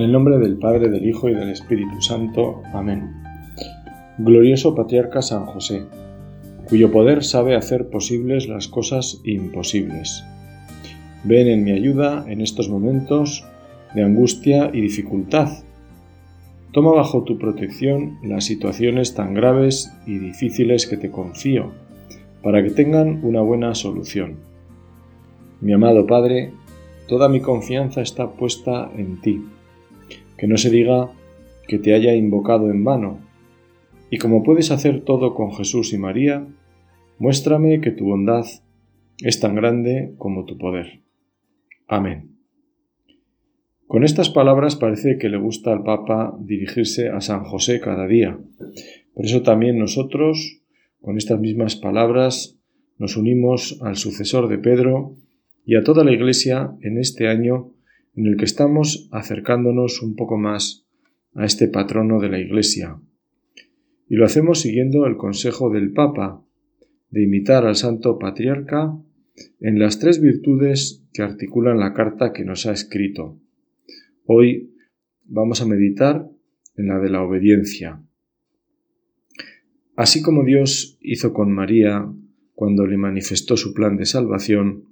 En el nombre del Padre, del Hijo y del Espíritu Santo. Amén. Glorioso Patriarca San José, cuyo poder sabe hacer posibles las cosas imposibles. Ven en mi ayuda en estos momentos de angustia y dificultad. Toma bajo tu protección las situaciones tan graves y difíciles que te confío, para que tengan una buena solución. Mi amado Padre, toda mi confianza está puesta en ti que no se diga que te haya invocado en vano. Y como puedes hacer todo con Jesús y María, muéstrame que tu bondad es tan grande como tu poder. Amén. Con estas palabras parece que le gusta al Papa dirigirse a San José cada día. Por eso también nosotros, con estas mismas palabras, nos unimos al sucesor de Pedro y a toda la Iglesia en este año en el que estamos acercándonos un poco más a este patrono de la Iglesia. Y lo hacemos siguiendo el consejo del Papa de imitar al Santo Patriarca en las tres virtudes que articulan la carta que nos ha escrito. Hoy vamos a meditar en la de la obediencia. Así como Dios hizo con María cuando le manifestó su plan de salvación,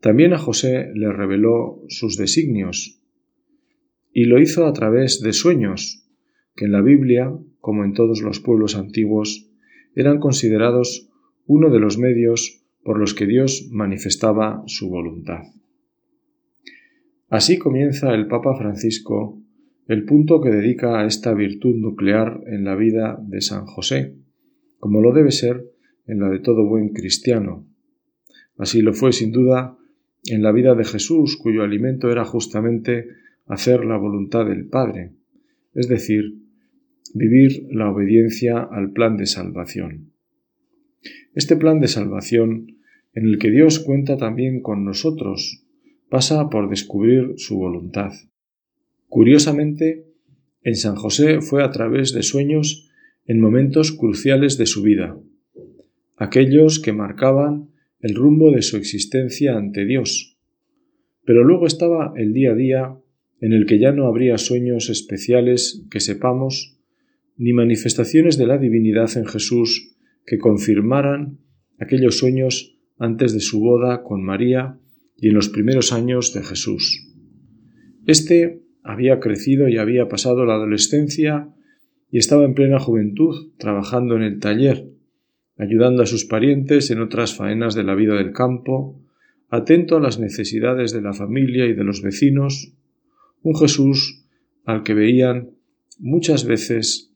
también a José le reveló sus designios, y lo hizo a través de sueños, que en la Biblia, como en todos los pueblos antiguos, eran considerados uno de los medios por los que Dios manifestaba su voluntad. Así comienza el Papa Francisco el punto que dedica a esta virtud nuclear en la vida de San José, como lo debe ser en la de todo buen cristiano. Así lo fue sin duda en la vida de Jesús, cuyo alimento era justamente hacer la voluntad del Padre, es decir, vivir la obediencia al plan de salvación. Este plan de salvación, en el que Dios cuenta también con nosotros, pasa por descubrir su voluntad. Curiosamente, en San José fue a través de sueños en momentos cruciales de su vida, aquellos que marcaban el rumbo de su existencia ante Dios. Pero luego estaba el día a día en el que ya no habría sueños especiales que sepamos, ni manifestaciones de la divinidad en Jesús que confirmaran aquellos sueños antes de su boda con María y en los primeros años de Jesús. Este había crecido y había pasado la adolescencia y estaba en plena juventud trabajando en el taller, ayudando a sus parientes en otras faenas de la vida del campo, atento a las necesidades de la familia y de los vecinos, un Jesús al que veían muchas veces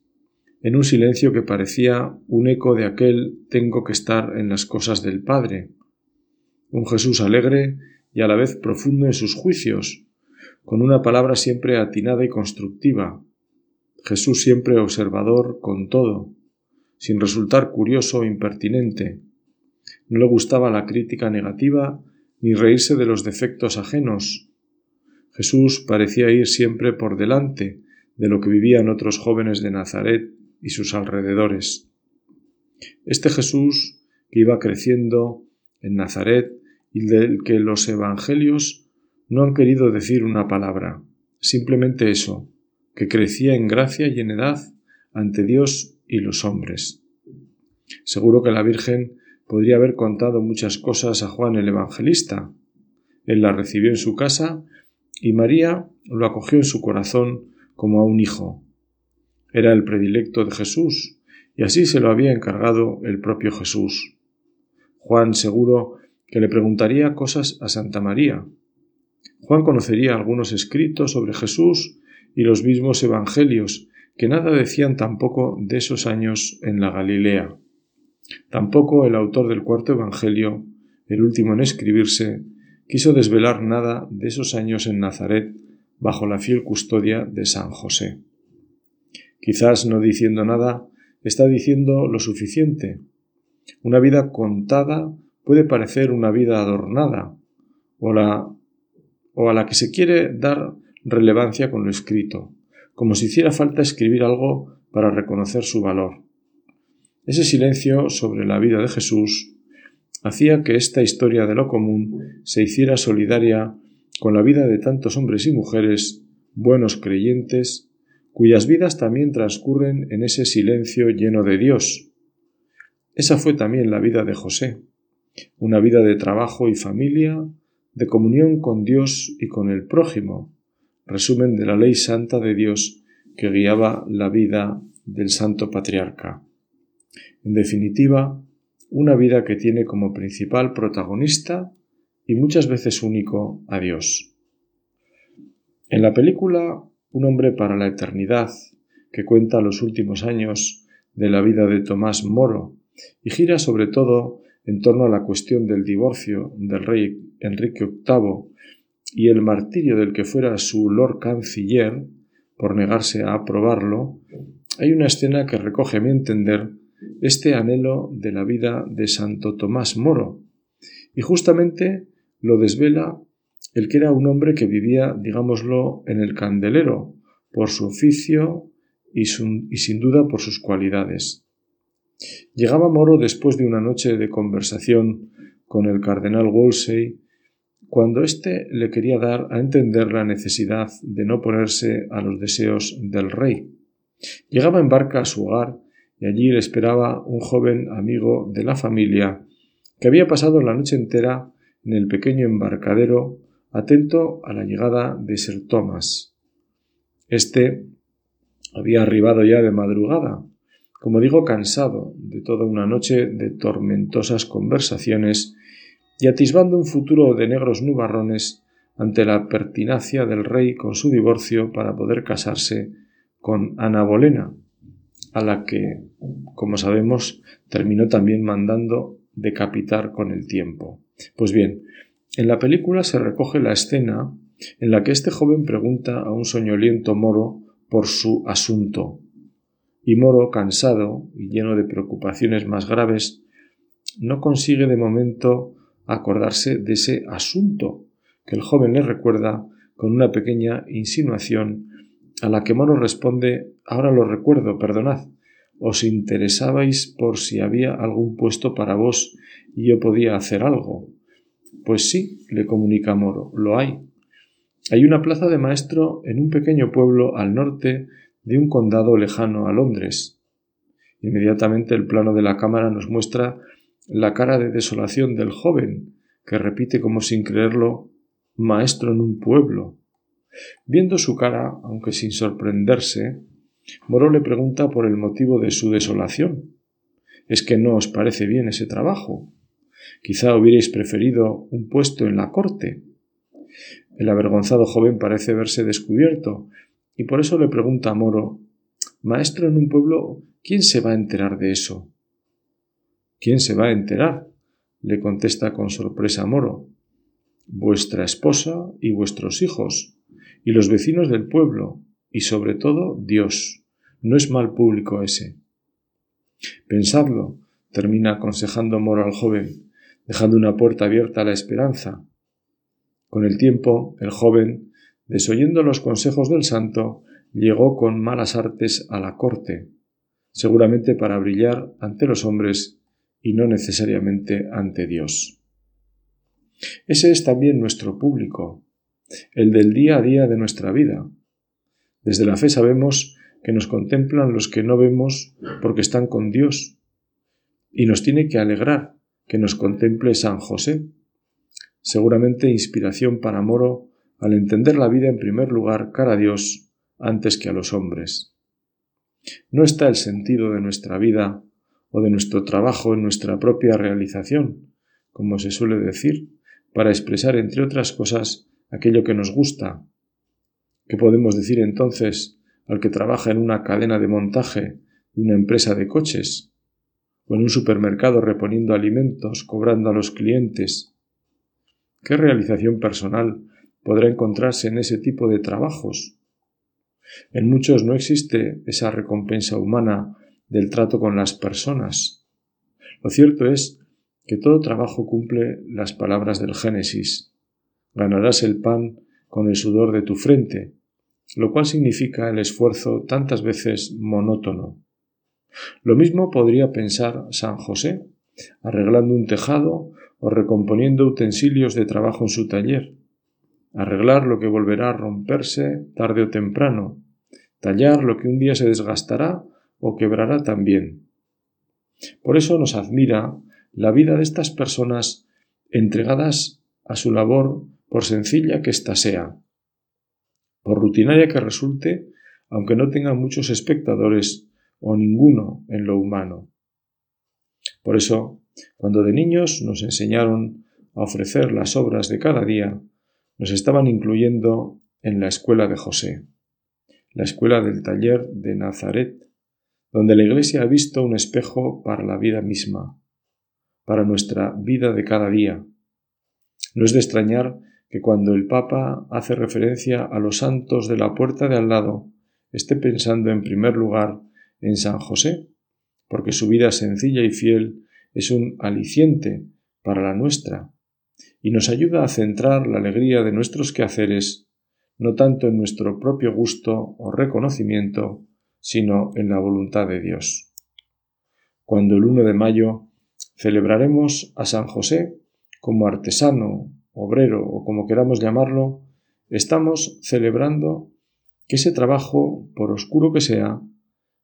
en un silencio que parecía un eco de aquel tengo que estar en las cosas del Padre, un Jesús alegre y a la vez profundo en sus juicios, con una palabra siempre atinada y constructiva, Jesús siempre observador con todo, sin resultar curioso o impertinente. No le gustaba la crítica negativa ni reírse de los defectos ajenos. Jesús parecía ir siempre por delante de lo que vivían otros jóvenes de Nazaret y sus alrededores. Este Jesús que iba creciendo en Nazaret y del que los evangelios no han querido decir una palabra, simplemente eso, que crecía en gracia y en edad ante Dios y los hombres. Seguro que la Virgen podría haber contado muchas cosas a Juan el Evangelista. Él la recibió en su casa y María lo acogió en su corazón como a un hijo. Era el predilecto de Jesús y así se lo había encargado el propio Jesús. Juan seguro que le preguntaría cosas a Santa María. Juan conocería algunos escritos sobre Jesús y los mismos evangelios que nada decían tampoco de esos años en la Galilea. Tampoco el autor del cuarto Evangelio, el último en escribirse, quiso desvelar nada de esos años en Nazaret bajo la fiel custodia de San José. Quizás no diciendo nada, está diciendo lo suficiente. Una vida contada puede parecer una vida adornada, o, o a la que se quiere dar relevancia con lo escrito como si hiciera falta escribir algo para reconocer su valor. Ese silencio sobre la vida de Jesús hacía que esta historia de lo común se hiciera solidaria con la vida de tantos hombres y mujeres buenos creyentes, cuyas vidas también transcurren en ese silencio lleno de Dios. Esa fue también la vida de José, una vida de trabajo y familia, de comunión con Dios y con el prójimo, resumen de la ley santa de Dios que guiaba la vida del santo patriarca. En definitiva, una vida que tiene como principal protagonista y muchas veces único a Dios. En la película Un hombre para la eternidad, que cuenta los últimos años de la vida de Tomás Moro y gira sobre todo en torno a la cuestión del divorcio del rey Enrique VIII y el martirio del que fuera su lord canciller por negarse a aprobarlo, hay una escena que recoge a mi entender este anhelo de la vida de Santo Tomás Moro, y justamente lo desvela el que era un hombre que vivía, digámoslo, en el candelero, por su oficio y, y sin duda por sus cualidades. Llegaba Moro después de una noche de conversación con el cardenal Wolsey, cuando éste le quería dar a entender la necesidad de no ponerse a los deseos del rey. Llegaba en barca a su hogar y allí le esperaba un joven amigo de la familia que había pasado la noche entera en el pequeño embarcadero atento a la llegada de Sir Thomas. Este había arribado ya de madrugada, como digo, cansado de toda una noche de tormentosas conversaciones y atisbando un futuro de negros nubarrones ante la pertinacia del rey con su divorcio para poder casarse con Ana Bolena, a la que, como sabemos, terminó también mandando decapitar con el tiempo. Pues bien, en la película se recoge la escena en la que este joven pregunta a un soñoliento moro por su asunto, y Moro, cansado y lleno de preocupaciones más graves, no consigue de momento acordarse de ese asunto que el joven le recuerda con una pequeña insinuación a la que Moro responde Ahora lo recuerdo, perdonad. Os interesabais por si había algún puesto para vos y yo podía hacer algo. Pues sí, le comunica Moro, lo hay. Hay una plaza de maestro en un pequeño pueblo al norte de un condado lejano a Londres. Inmediatamente el plano de la cámara nos muestra la cara de desolación del joven, que repite como sin creerlo maestro en un pueblo. Viendo su cara, aunque sin sorprenderse, Moro le pregunta por el motivo de su desolación. ¿Es que no os parece bien ese trabajo? Quizá hubierais preferido un puesto en la corte. El avergonzado joven parece verse descubierto y por eso le pregunta a Moro Maestro en un pueblo, ¿quién se va a enterar de eso? ¿Quién se va a enterar? le contesta con sorpresa Moro. Vuestra esposa y vuestros hijos, y los vecinos del pueblo, y sobre todo Dios. No es mal público ese. Pensadlo, termina aconsejando Moro al joven, dejando una puerta abierta a la esperanza. Con el tiempo, el joven desoyendo los consejos del santo, llegó con malas artes a la corte, seguramente para brillar ante los hombres y no necesariamente ante Dios. Ese es también nuestro público, el del día a día de nuestra vida. Desde la fe sabemos que nos contemplan los que no vemos porque están con Dios, y nos tiene que alegrar que nos contemple San José, seguramente inspiración para Moro al entender la vida en primer lugar cara a Dios antes que a los hombres. No está el sentido de nuestra vida o de nuestro trabajo en nuestra propia realización, como se suele decir, para expresar, entre otras cosas, aquello que nos gusta. ¿Qué podemos decir entonces al que trabaja en una cadena de montaje de una empresa de coches? o en un supermercado reponiendo alimentos, cobrando a los clientes. ¿Qué realización personal podrá encontrarse en ese tipo de trabajos. En muchos no existe esa recompensa humana del trato con las personas. Lo cierto es que todo trabajo cumple las palabras del Génesis. Ganarás el pan con el sudor de tu frente, lo cual significa el esfuerzo tantas veces monótono. Lo mismo podría pensar San José, arreglando un tejado o recomponiendo utensilios de trabajo en su taller. arreglar lo que volverá a romperse tarde o temprano, tallar lo que un día se desgastará o quebrará también. Por eso nos admira la vida de estas personas entregadas a su labor por sencilla que ésta sea, por rutinaria que resulte, aunque no tenga muchos espectadores o ninguno en lo humano. Por eso, cuando de niños nos enseñaron a ofrecer las obras de cada día, nos estaban incluyendo en la escuela de José, la escuela del taller de Nazaret, donde la Iglesia ha visto un espejo para la vida misma, para nuestra vida de cada día. No es de extrañar que cuando el Papa hace referencia a los santos de la puerta de al lado, esté pensando en primer lugar en San José, porque su vida sencilla y fiel es un aliciente para la nuestra, y nos ayuda a centrar la alegría de nuestros quehaceres no tanto en nuestro propio gusto o reconocimiento, sino en la voluntad de Dios. Cuando el 1 de mayo celebraremos a San José como artesano, obrero o como queramos llamarlo, estamos celebrando que ese trabajo, por oscuro que sea,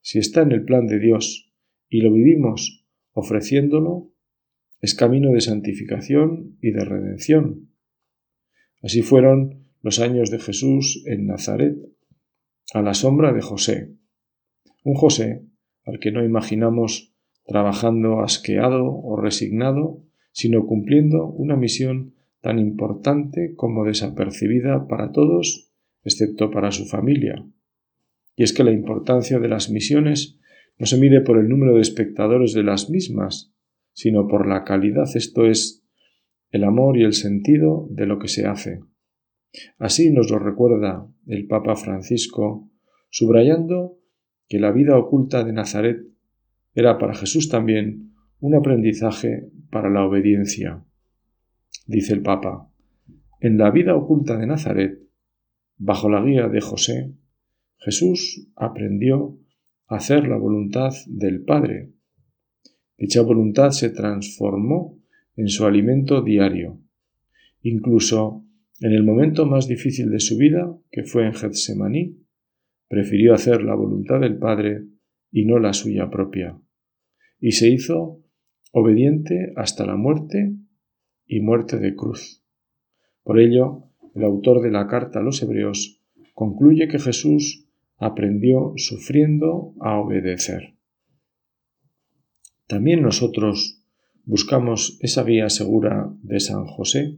si está en el plan de Dios y lo vivimos ofreciéndolo, es camino de santificación y de redención. Así fueron los años de Jesús en Nazaret, a la sombra de José. Un José al que no imaginamos trabajando asqueado o resignado, sino cumpliendo una misión tan importante como desapercibida para todos, excepto para su familia. Y es que la importancia de las misiones no se mide por el número de espectadores de las mismas, sino por la calidad, esto es, el amor y el sentido de lo que se hace. Así nos lo recuerda el Papa Francisco, subrayando que la vida oculta de Nazaret era para Jesús también un aprendizaje para la obediencia. Dice el Papa, en la vida oculta de Nazaret, bajo la guía de José, Jesús aprendió a hacer la voluntad del Padre, Dicha voluntad se transformó en su alimento diario. Incluso en el momento más difícil de su vida, que fue en Getsemaní, prefirió hacer la voluntad del Padre y no la suya propia. Y se hizo obediente hasta la muerte y muerte de cruz. Por ello, el autor de la carta a los Hebreos concluye que Jesús aprendió sufriendo a obedecer. También nosotros buscamos esa guía segura de San José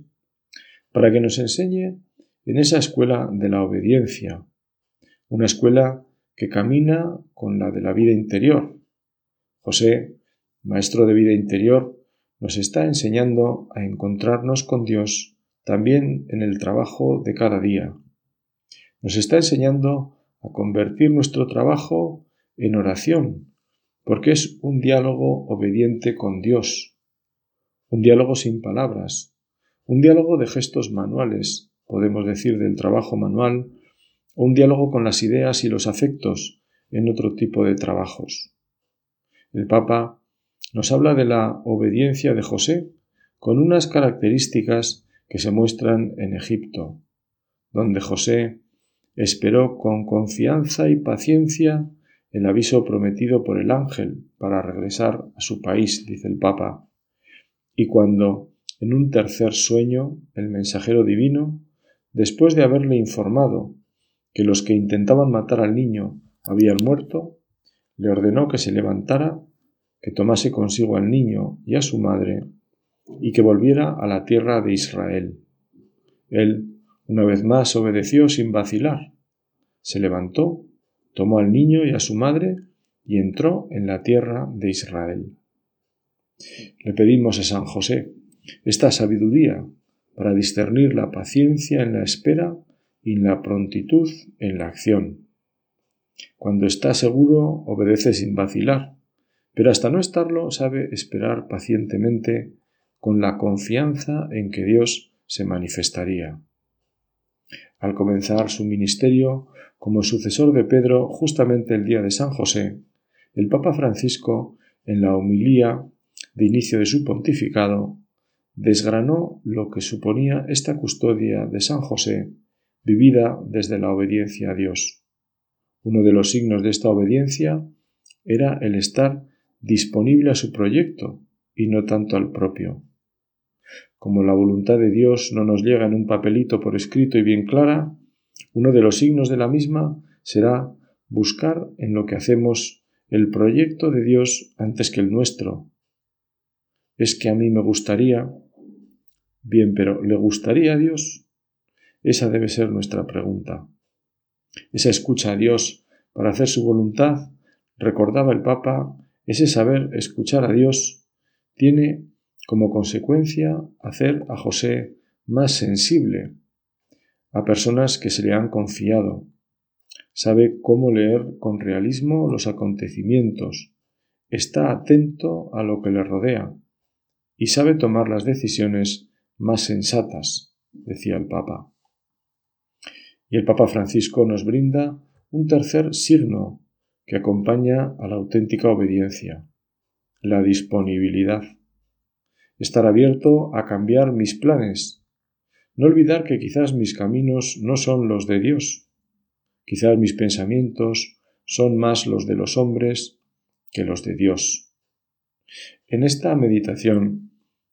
para que nos enseñe en esa escuela de la obediencia, una escuela que camina con la de la vida interior. José, maestro de vida interior, nos está enseñando a encontrarnos con Dios también en el trabajo de cada día. Nos está enseñando a convertir nuestro trabajo en oración, porque es un diálogo obediente con Dios, un diálogo sin palabras, un diálogo de gestos manuales, podemos decir del trabajo manual, un diálogo con las ideas y los afectos en otro tipo de trabajos. El Papa nos habla de la obediencia de José con unas características que se muestran en Egipto, donde José esperó con confianza y paciencia el aviso prometido por el ángel para regresar a su país, dice el Papa, y cuando, en un tercer sueño, el mensajero divino, después de haberle informado que los que intentaban matar al niño habían muerto, le ordenó que se levantara, que tomase consigo al niño y a su madre, y que volviera a la tierra de Israel. Él, una vez más, obedeció sin vacilar. Se levantó tomó al niño y a su madre y entró en la tierra de Israel. Le pedimos a San José esta sabiduría para discernir la paciencia en la espera y la prontitud en la acción. Cuando está seguro, obedece sin vacilar, pero hasta no estarlo sabe esperar pacientemente con la confianza en que Dios se manifestaría. Al comenzar su ministerio, como sucesor de Pedro justamente el día de San José, el Papa Francisco, en la homilía de inicio de su pontificado, desgranó lo que suponía esta custodia de San José vivida desde la obediencia a Dios. Uno de los signos de esta obediencia era el estar disponible a su proyecto y no tanto al propio. Como la voluntad de Dios no nos llega en un papelito por escrito y bien clara, uno de los signos de la misma será buscar en lo que hacemos el proyecto de Dios antes que el nuestro. Es que a mí me gustaría. Bien, pero ¿le gustaría a Dios? Esa debe ser nuestra pregunta. Esa escucha a Dios para hacer su voluntad, recordaba el Papa, ese saber escuchar a Dios tiene como consecuencia hacer a José más sensible a personas que se le han confiado. Sabe cómo leer con realismo los acontecimientos, está atento a lo que le rodea y sabe tomar las decisiones más sensatas, decía el Papa. Y el Papa Francisco nos brinda un tercer signo que acompaña a la auténtica obediencia, la disponibilidad. Estar abierto a cambiar mis planes. No olvidar que quizás mis caminos no son los de Dios. Quizás mis pensamientos son más los de los hombres que los de Dios. En esta meditación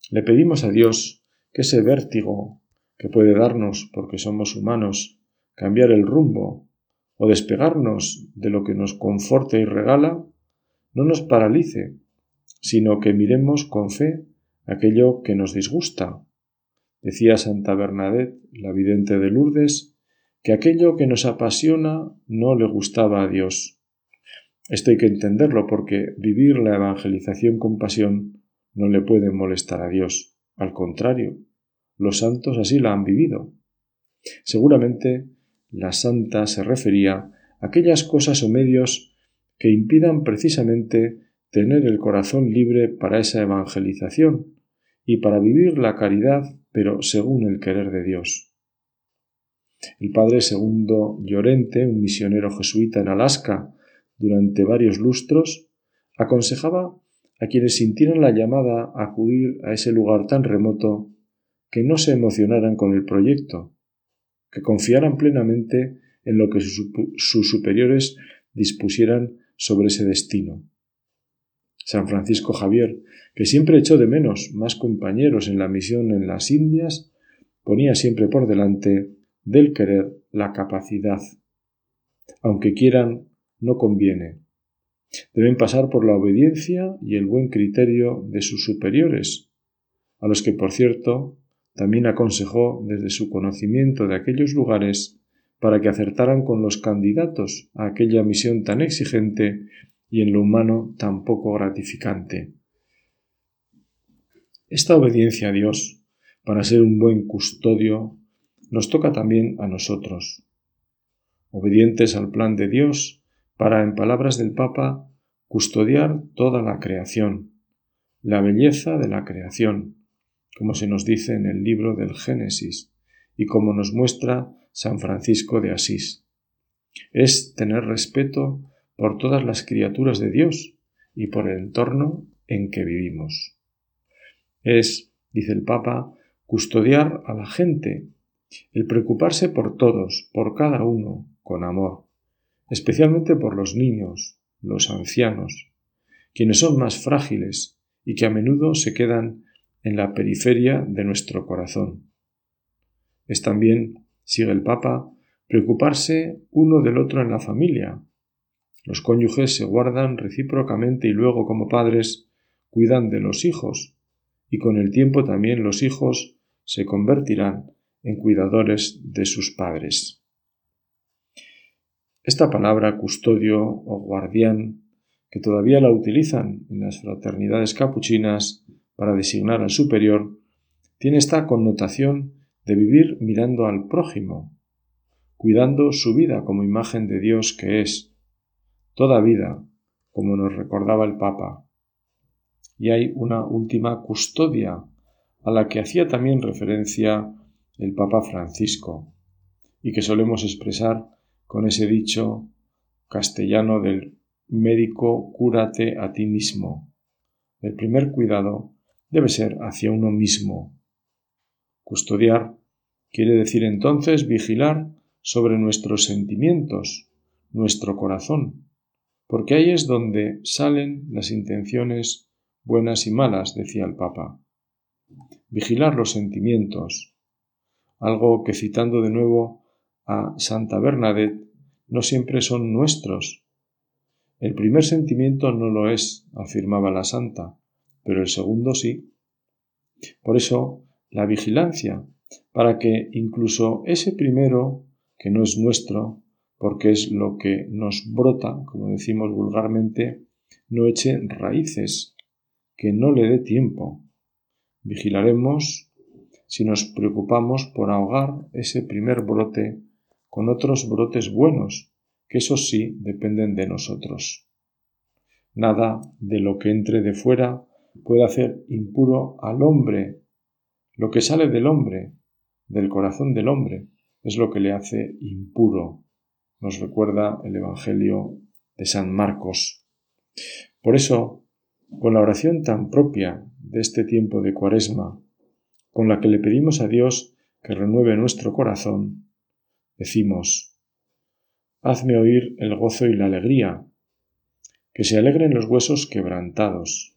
le pedimos a Dios que ese vértigo que puede darnos porque somos humanos, cambiar el rumbo o despegarnos de lo que nos conforta y regala, no nos paralice, sino que miremos con fe aquello que nos disgusta. Decía Santa Bernadette, la vidente de Lourdes, que aquello que nos apasiona no le gustaba a Dios. Esto hay que entenderlo porque vivir la evangelización con pasión no le puede molestar a Dios. Al contrario, los santos así la han vivido. Seguramente la santa se refería a aquellas cosas o medios que impidan precisamente tener el corazón libre para esa evangelización y para vivir la caridad, pero según el querer de Dios. El padre segundo Llorente, un misionero jesuita en Alaska durante varios lustros, aconsejaba a quienes sintieran la llamada a acudir a ese lugar tan remoto que no se emocionaran con el proyecto, que confiaran plenamente en lo que sus superiores dispusieran sobre ese destino. San Francisco Javier, que siempre echó de menos más compañeros en la misión en las Indias, ponía siempre por delante del querer la capacidad. Aunque quieran, no conviene. Deben pasar por la obediencia y el buen criterio de sus superiores, a los que, por cierto, también aconsejó desde su conocimiento de aquellos lugares para que acertaran con los candidatos a aquella misión tan exigente y en lo humano tan poco gratificante. Esta obediencia a Dios, para ser un buen custodio, nos toca también a nosotros, obedientes al plan de Dios, para, en palabras del Papa, custodiar toda la creación, la belleza de la creación, como se nos dice en el libro del Génesis y como nos muestra San Francisco de Asís. Es tener respeto por todas las criaturas de Dios y por el entorno en que vivimos. Es, dice el Papa, custodiar a la gente, el preocuparse por todos, por cada uno, con amor, especialmente por los niños, los ancianos, quienes son más frágiles y que a menudo se quedan en la periferia de nuestro corazón. Es también, sigue el Papa, preocuparse uno del otro en la familia. Los cónyuges se guardan recíprocamente y luego como padres cuidan de los hijos, y con el tiempo también los hijos se convertirán en cuidadores de sus padres. Esta palabra custodio o guardián, que todavía la utilizan en las fraternidades capuchinas, para designar al superior, tiene esta connotación de vivir mirando al prójimo, cuidando su vida como imagen de Dios que es, toda vida, como nos recordaba el Papa. Y hay una última custodia, a la que hacía también referencia el Papa Francisco, y que solemos expresar con ese dicho castellano del médico cúrate a ti mismo. El primer cuidado debe ser hacia uno mismo, Custodiar quiere decir entonces vigilar sobre nuestros sentimientos, nuestro corazón, porque ahí es donde salen las intenciones buenas y malas, decía el Papa. Vigilar los sentimientos, algo que citando de nuevo a Santa Bernadette, no siempre son nuestros. El primer sentimiento no lo es, afirmaba la santa, pero el segundo sí. Por eso, la vigilancia, para que incluso ese primero, que no es nuestro, porque es lo que nos brota, como decimos vulgarmente, no eche raíces, que no le dé tiempo. Vigilaremos si nos preocupamos por ahogar ese primer brote con otros brotes buenos, que esos sí dependen de nosotros. Nada de lo que entre de fuera puede hacer impuro al hombre. Lo que sale del hombre, del corazón del hombre, es lo que le hace impuro, nos recuerda el Evangelio de San Marcos. Por eso, con la oración tan propia de este tiempo de Cuaresma, con la que le pedimos a Dios que renueve nuestro corazón, decimos, Hazme oír el gozo y la alegría, que se alegren los huesos quebrantados.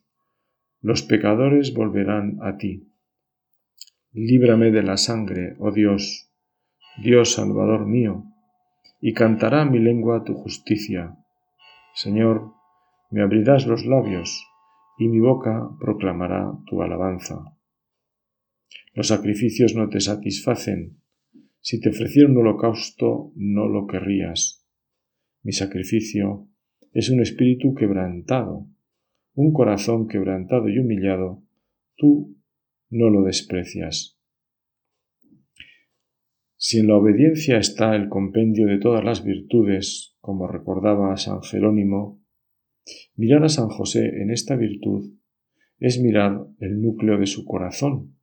los pecadores volverán a ti. Líbrame de la sangre, oh Dios, Dios Salvador mío, y cantará mi lengua tu justicia. Señor, me abrirás los labios, y mi boca proclamará tu alabanza. Los sacrificios no te satisfacen. Si te ofreciera un holocausto, no lo querrías. Mi sacrificio es un espíritu quebrantado, un corazón quebrantado y humillado. Tú no lo desprecias. Si en la obediencia está el compendio de todas las virtudes, como recordaba San Jerónimo, mirar a San José en esta virtud es mirar el núcleo de su corazón,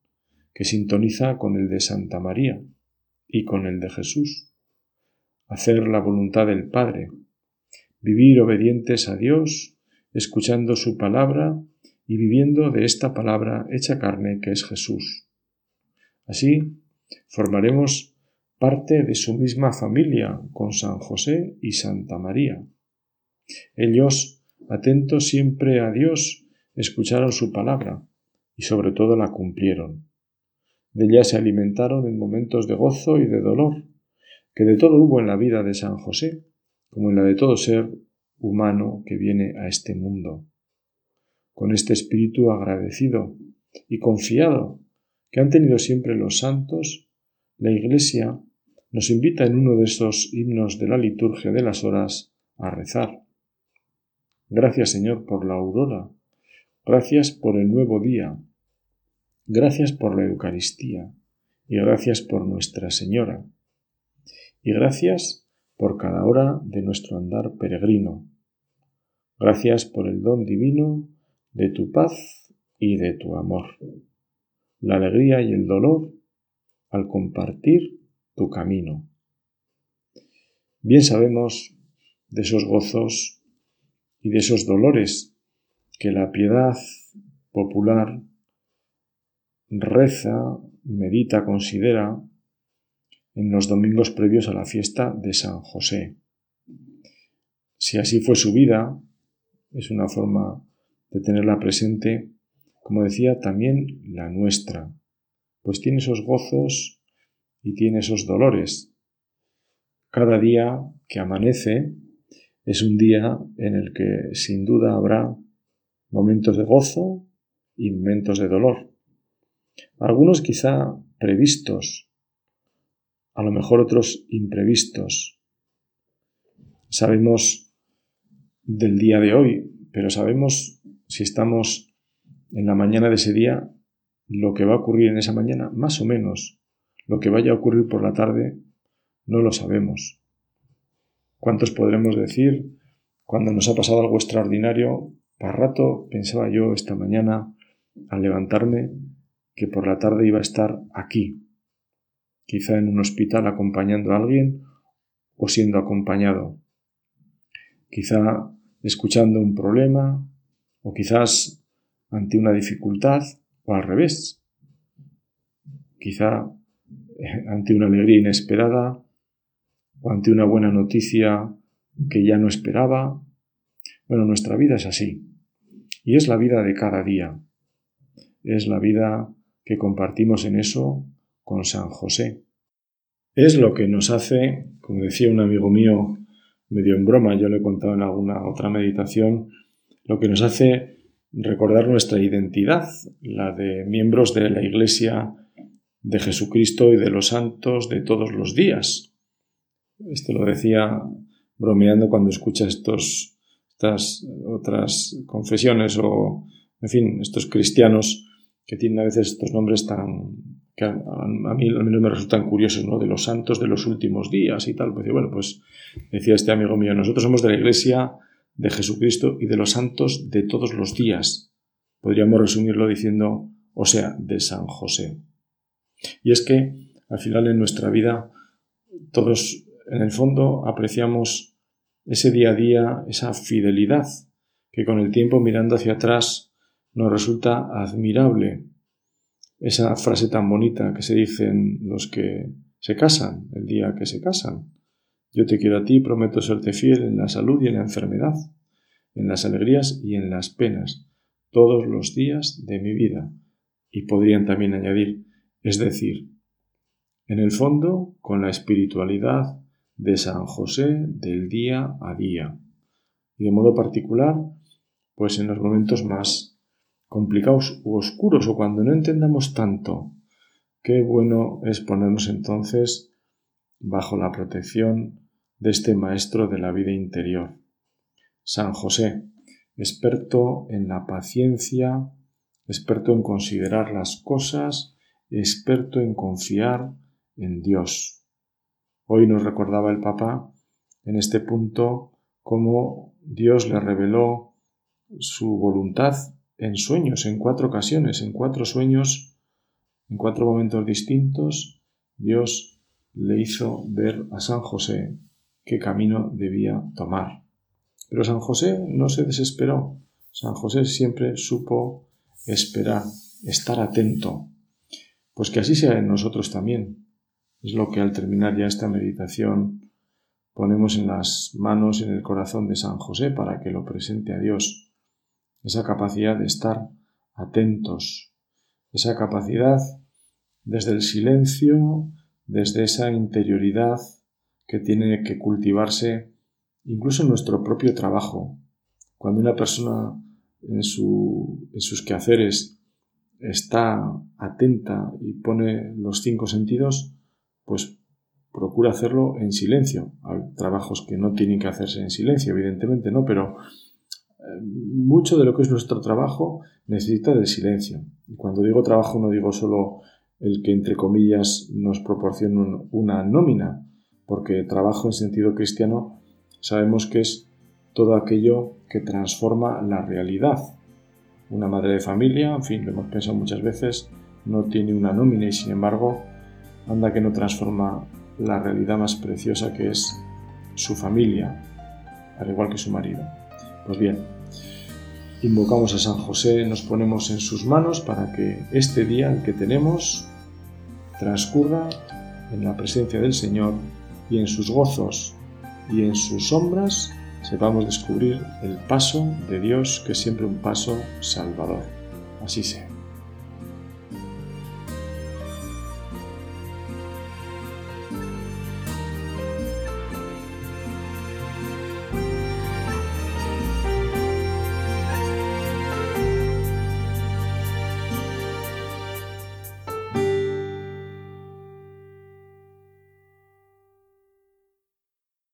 que sintoniza con el de Santa María y con el de Jesús. Hacer la voluntad del Padre, vivir obedientes a Dios, escuchando su palabra y viviendo de esta palabra hecha carne que es Jesús. Así formaremos parte de su misma familia con San José y Santa María. Ellos, atentos siempre a Dios, escucharon su palabra y sobre todo la cumplieron. De ella se alimentaron en momentos de gozo y de dolor, que de todo hubo en la vida de San José, como en la de todo ser humano que viene a este mundo. Con este espíritu agradecido y confiado que han tenido siempre los santos, la Iglesia nos invita en uno de esos himnos de la liturgia de las horas a rezar. Gracias Señor por la aurora, gracias por el nuevo día, Gracias por la Eucaristía y gracias por Nuestra Señora. Y gracias por cada hora de nuestro andar peregrino. Gracias por el don divino de tu paz y de tu amor. La alegría y el dolor al compartir tu camino. Bien sabemos de esos gozos y de esos dolores que la piedad popular reza, medita, considera en los domingos previos a la fiesta de San José. Si así fue su vida, es una forma de tenerla presente, como decía, también la nuestra, pues tiene esos gozos y tiene esos dolores. Cada día que amanece es un día en el que sin duda habrá momentos de gozo y momentos de dolor algunos quizá previstos, a lo mejor otros imprevistos. Sabemos del día de hoy, pero sabemos si estamos en la mañana de ese día lo que va a ocurrir en esa mañana, más o menos. Lo que vaya a ocurrir por la tarde, no lo sabemos. ¿Cuántos podremos decir cuando nos ha pasado algo extraordinario? Para rato pensaba yo esta mañana al levantarme que por la tarde iba a estar aquí, quizá en un hospital acompañando a alguien o siendo acompañado, quizá escuchando un problema o quizás ante una dificultad o al revés, quizá eh, ante una alegría inesperada o ante una buena noticia que ya no esperaba. Bueno, nuestra vida es así. Y es la vida de cada día. Es la vida que compartimos en eso con San José. Es lo que nos hace, como decía un amigo mío, medio en broma, yo le he contado en alguna otra meditación, lo que nos hace recordar nuestra identidad, la de miembros de la Iglesia de Jesucristo y de los santos de todos los días. Esto lo decía bromeando cuando escucha estos, estas otras confesiones o, en fin, estos cristianos que tienen a veces estos nombres tan que a, mí al menos me resultan curiosos, ¿no? De los santos de los últimos días y tal. Pues, bueno, pues decía este amigo mío, nosotros somos de la Iglesia de Jesucristo y de los santos de todos los días. Podríamos resumirlo diciendo, o sea, de San José. Y es que al final en nuestra vida todos en el fondo apreciamos ese día a día, esa fidelidad que con el tiempo mirando hacia atrás nos resulta admirable. Esa frase tan bonita que se dicen los que se casan, el día que se casan. Yo te quiero a ti, prometo serte fiel en la salud y en la enfermedad, en las alegrías y en las penas, todos los días de mi vida. Y podrían también añadir, es decir, en el fondo, con la espiritualidad de San José del día a día. Y de modo particular, pues en los momentos más complicados u oscuros o cuando no entendamos tanto, qué bueno es ponernos entonces bajo la protección de este maestro de la vida interior. San José, experto en la paciencia, experto en considerar las cosas, experto en confiar en Dios. Hoy nos recordaba el Papa en este punto cómo Dios le reveló su voluntad en sueños, en cuatro ocasiones, en cuatro sueños, en cuatro momentos distintos, Dios le hizo ver a San José qué camino debía tomar. Pero San José no se desesperó. San José siempre supo esperar, estar atento. Pues que así sea en nosotros también. Es lo que al terminar ya esta meditación ponemos en las manos, en el corazón de San José para que lo presente a Dios. Esa capacidad de estar atentos, esa capacidad desde el silencio, desde esa interioridad que tiene que cultivarse incluso en nuestro propio trabajo. Cuando una persona en, sus quehaceres está atenta y pone los cinco sentidos, pues procura hacerlo en silencio. Hay trabajos que no tienen que hacerse en silencio, evidentemente, ¿no? Pero mucho de lo que es nuestro trabajo necesita del silencio. Y cuando digo trabajo no digo solo el que entre comillas nos proporciona una nómina, porque trabajo en sentido cristiano sabemos que es todo aquello que transforma la realidad. Una madre de familia, en fin, lo hemos pensado muchas veces, no tiene una nómina y sin embargo anda que no transforma la realidad más preciosa que es su familia, al igual que su marido. Pues bien, invocamos a San José, nos ponemos en sus manos para que este día que tenemos transcurra en la presencia del Señor y en sus gozos y en sus sombras sepamos descubrir el paso de Dios que es siempre un paso salvador. Así sea.